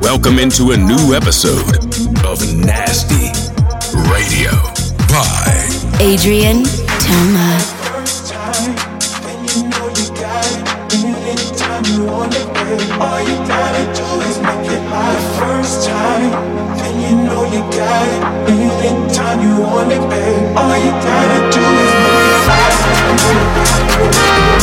Welcome into a new episode of Nasty Radio by Adrien Toma. All you gotta do is make it my first time. Then you know you got it. Anytime you want it, babe. All you gotta do is Música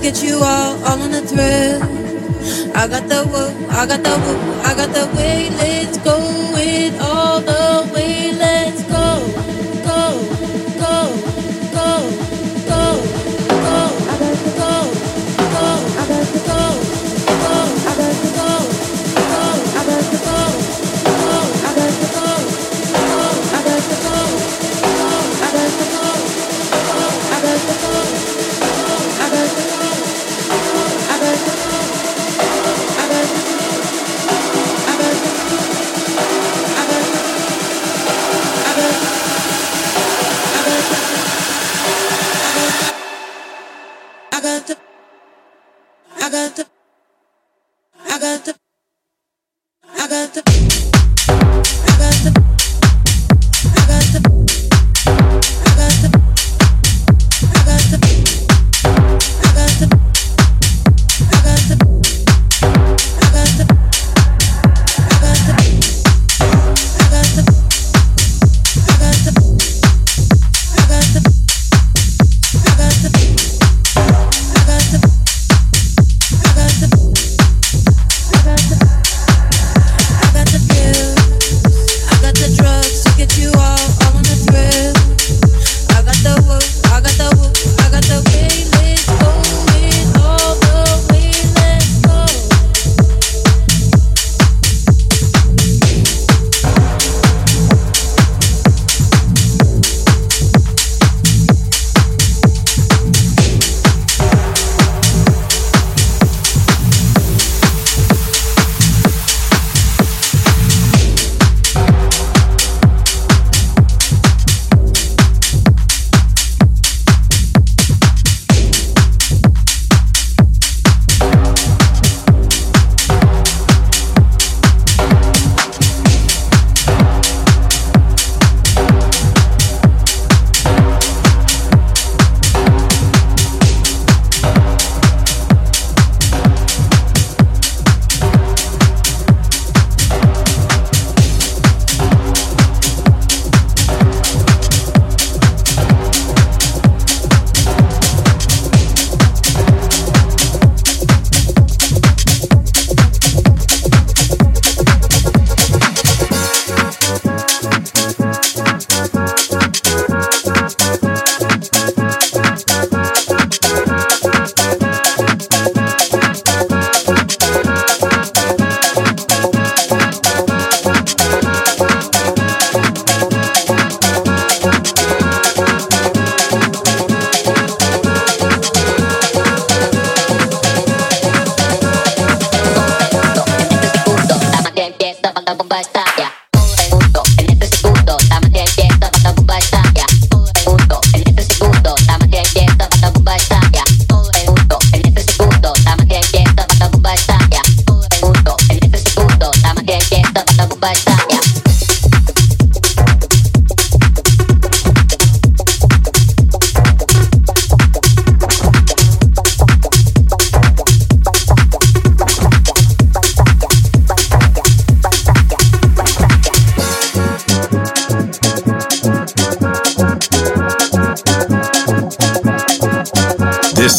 get you all, all on the thrill. I got the woo, I got the woo, I got the way. Let's go with all the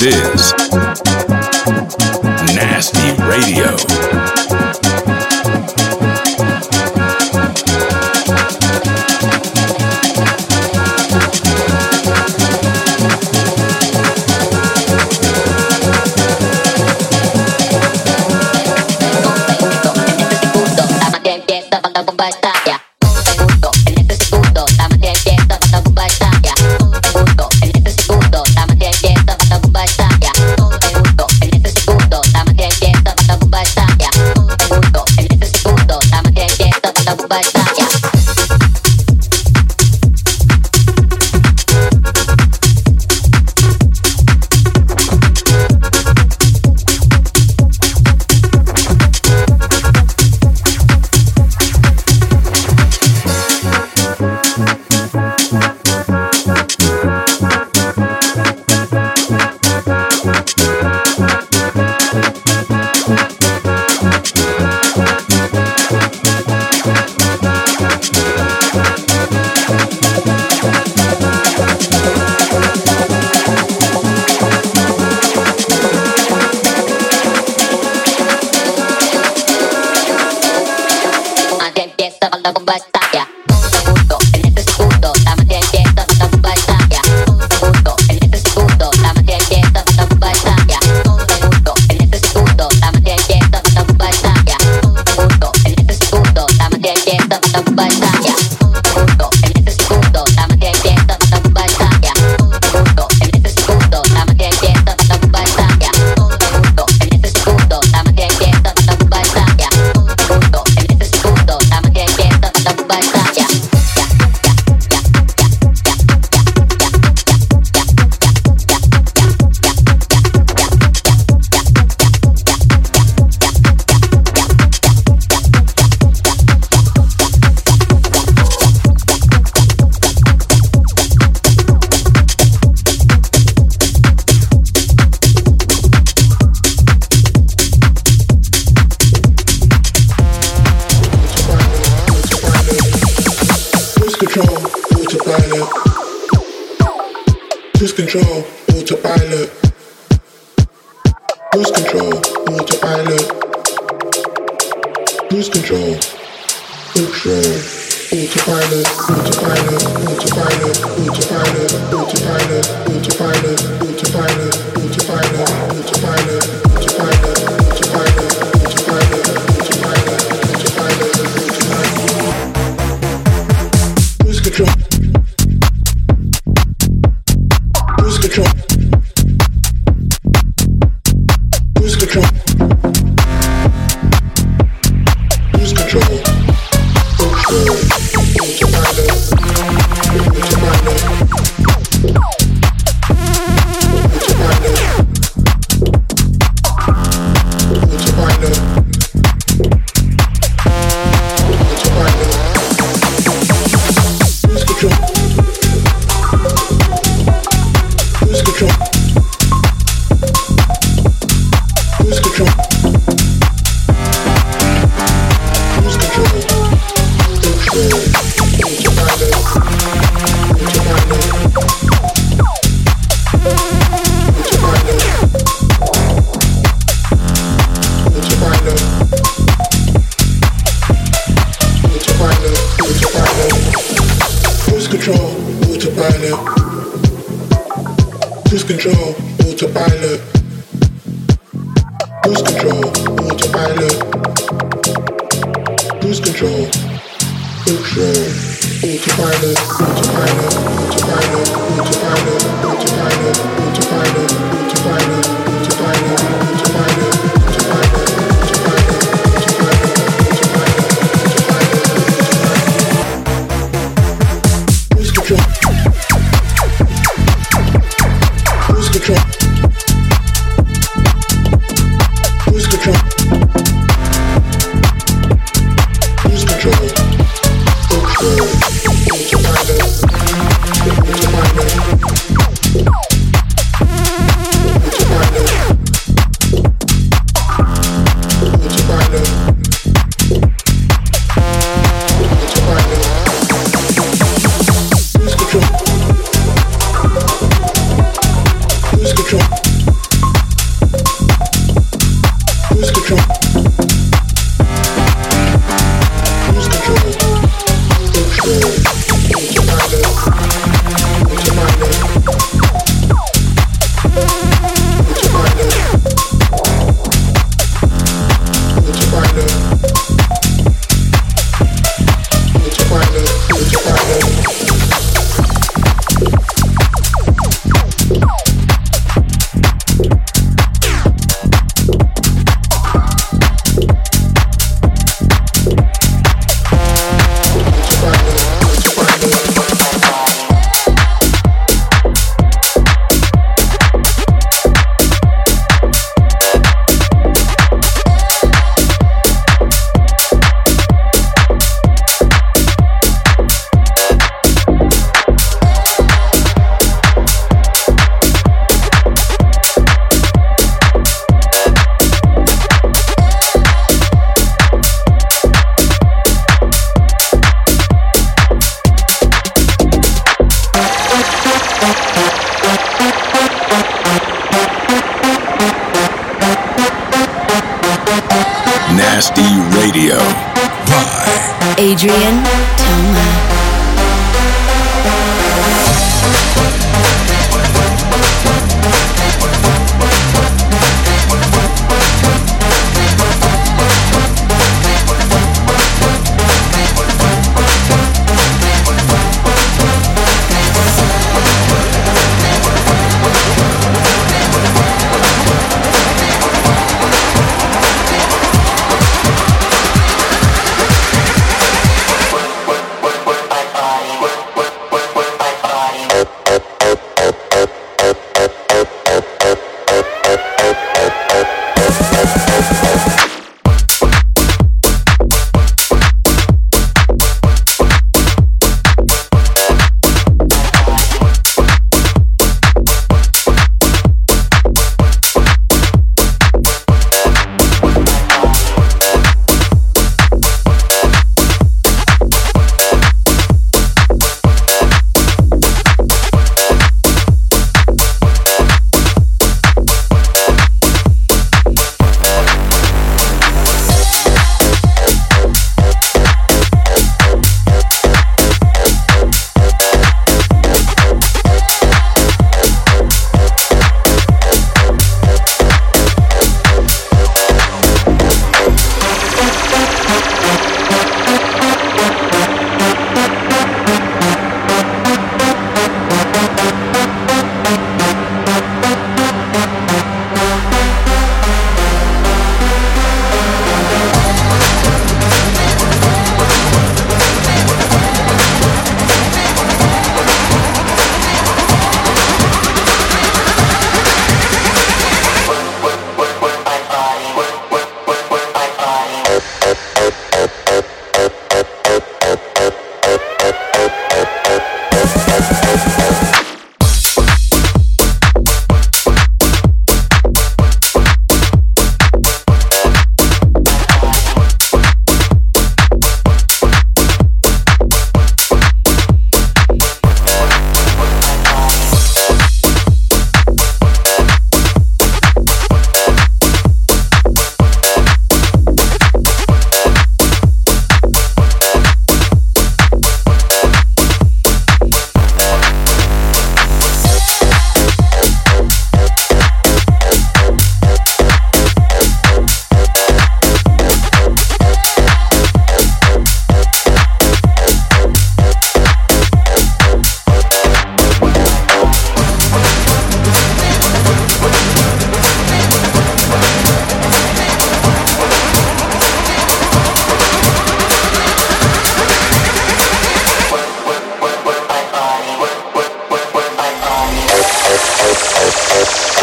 is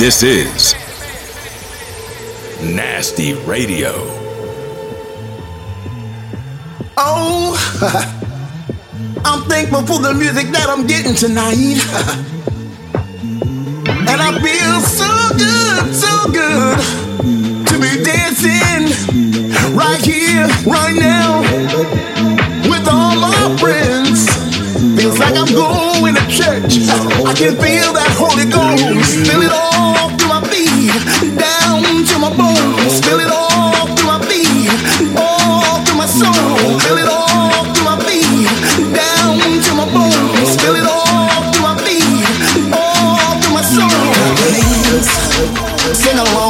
This is Nasty Radio. Oh, I'm thankful for the music that I'm getting tonight. and I feel so good, so good to be dancing right here, right now with all my friends. I'm going to church. I can feel that Holy Ghost. Feel it all through my feet, down to my bones. Feel it all through my feet, all through my soul. Feel it all through my feet, down to my bones. Feel it all through my feet, all through my soul. Sing along,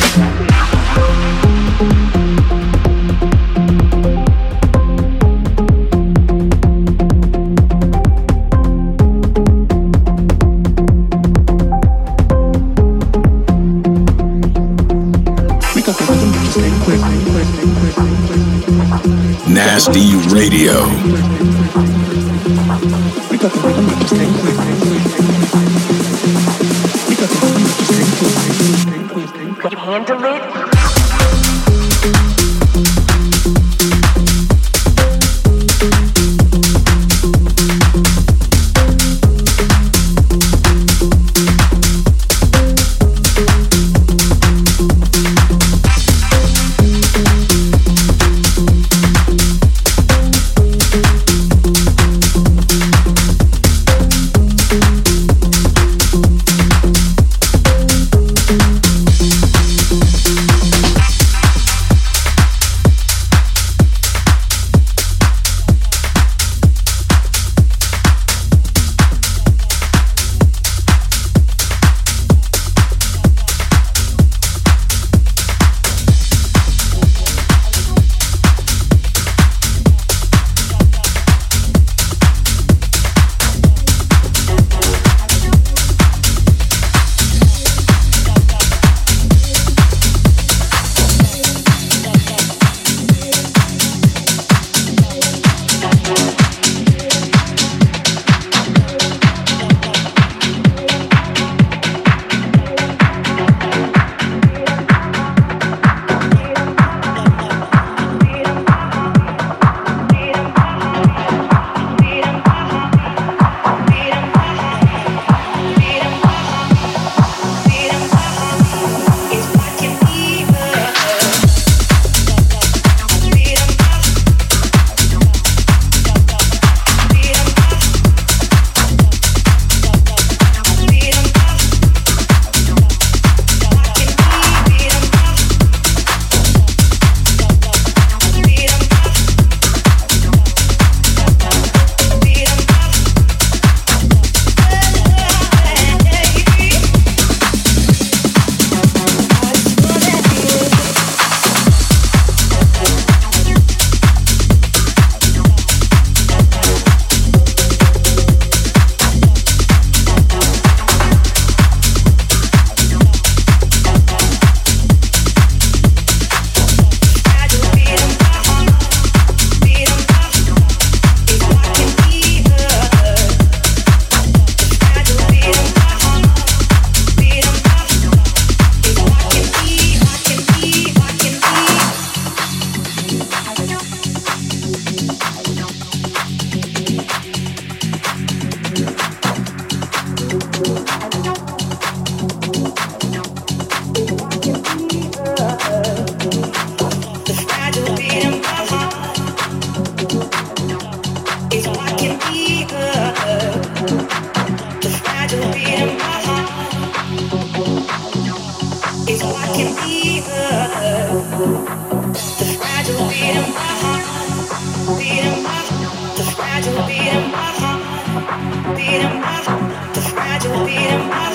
Nasty Radio. Can you handle it? beat him up, the fragile beat him up.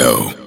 Radio.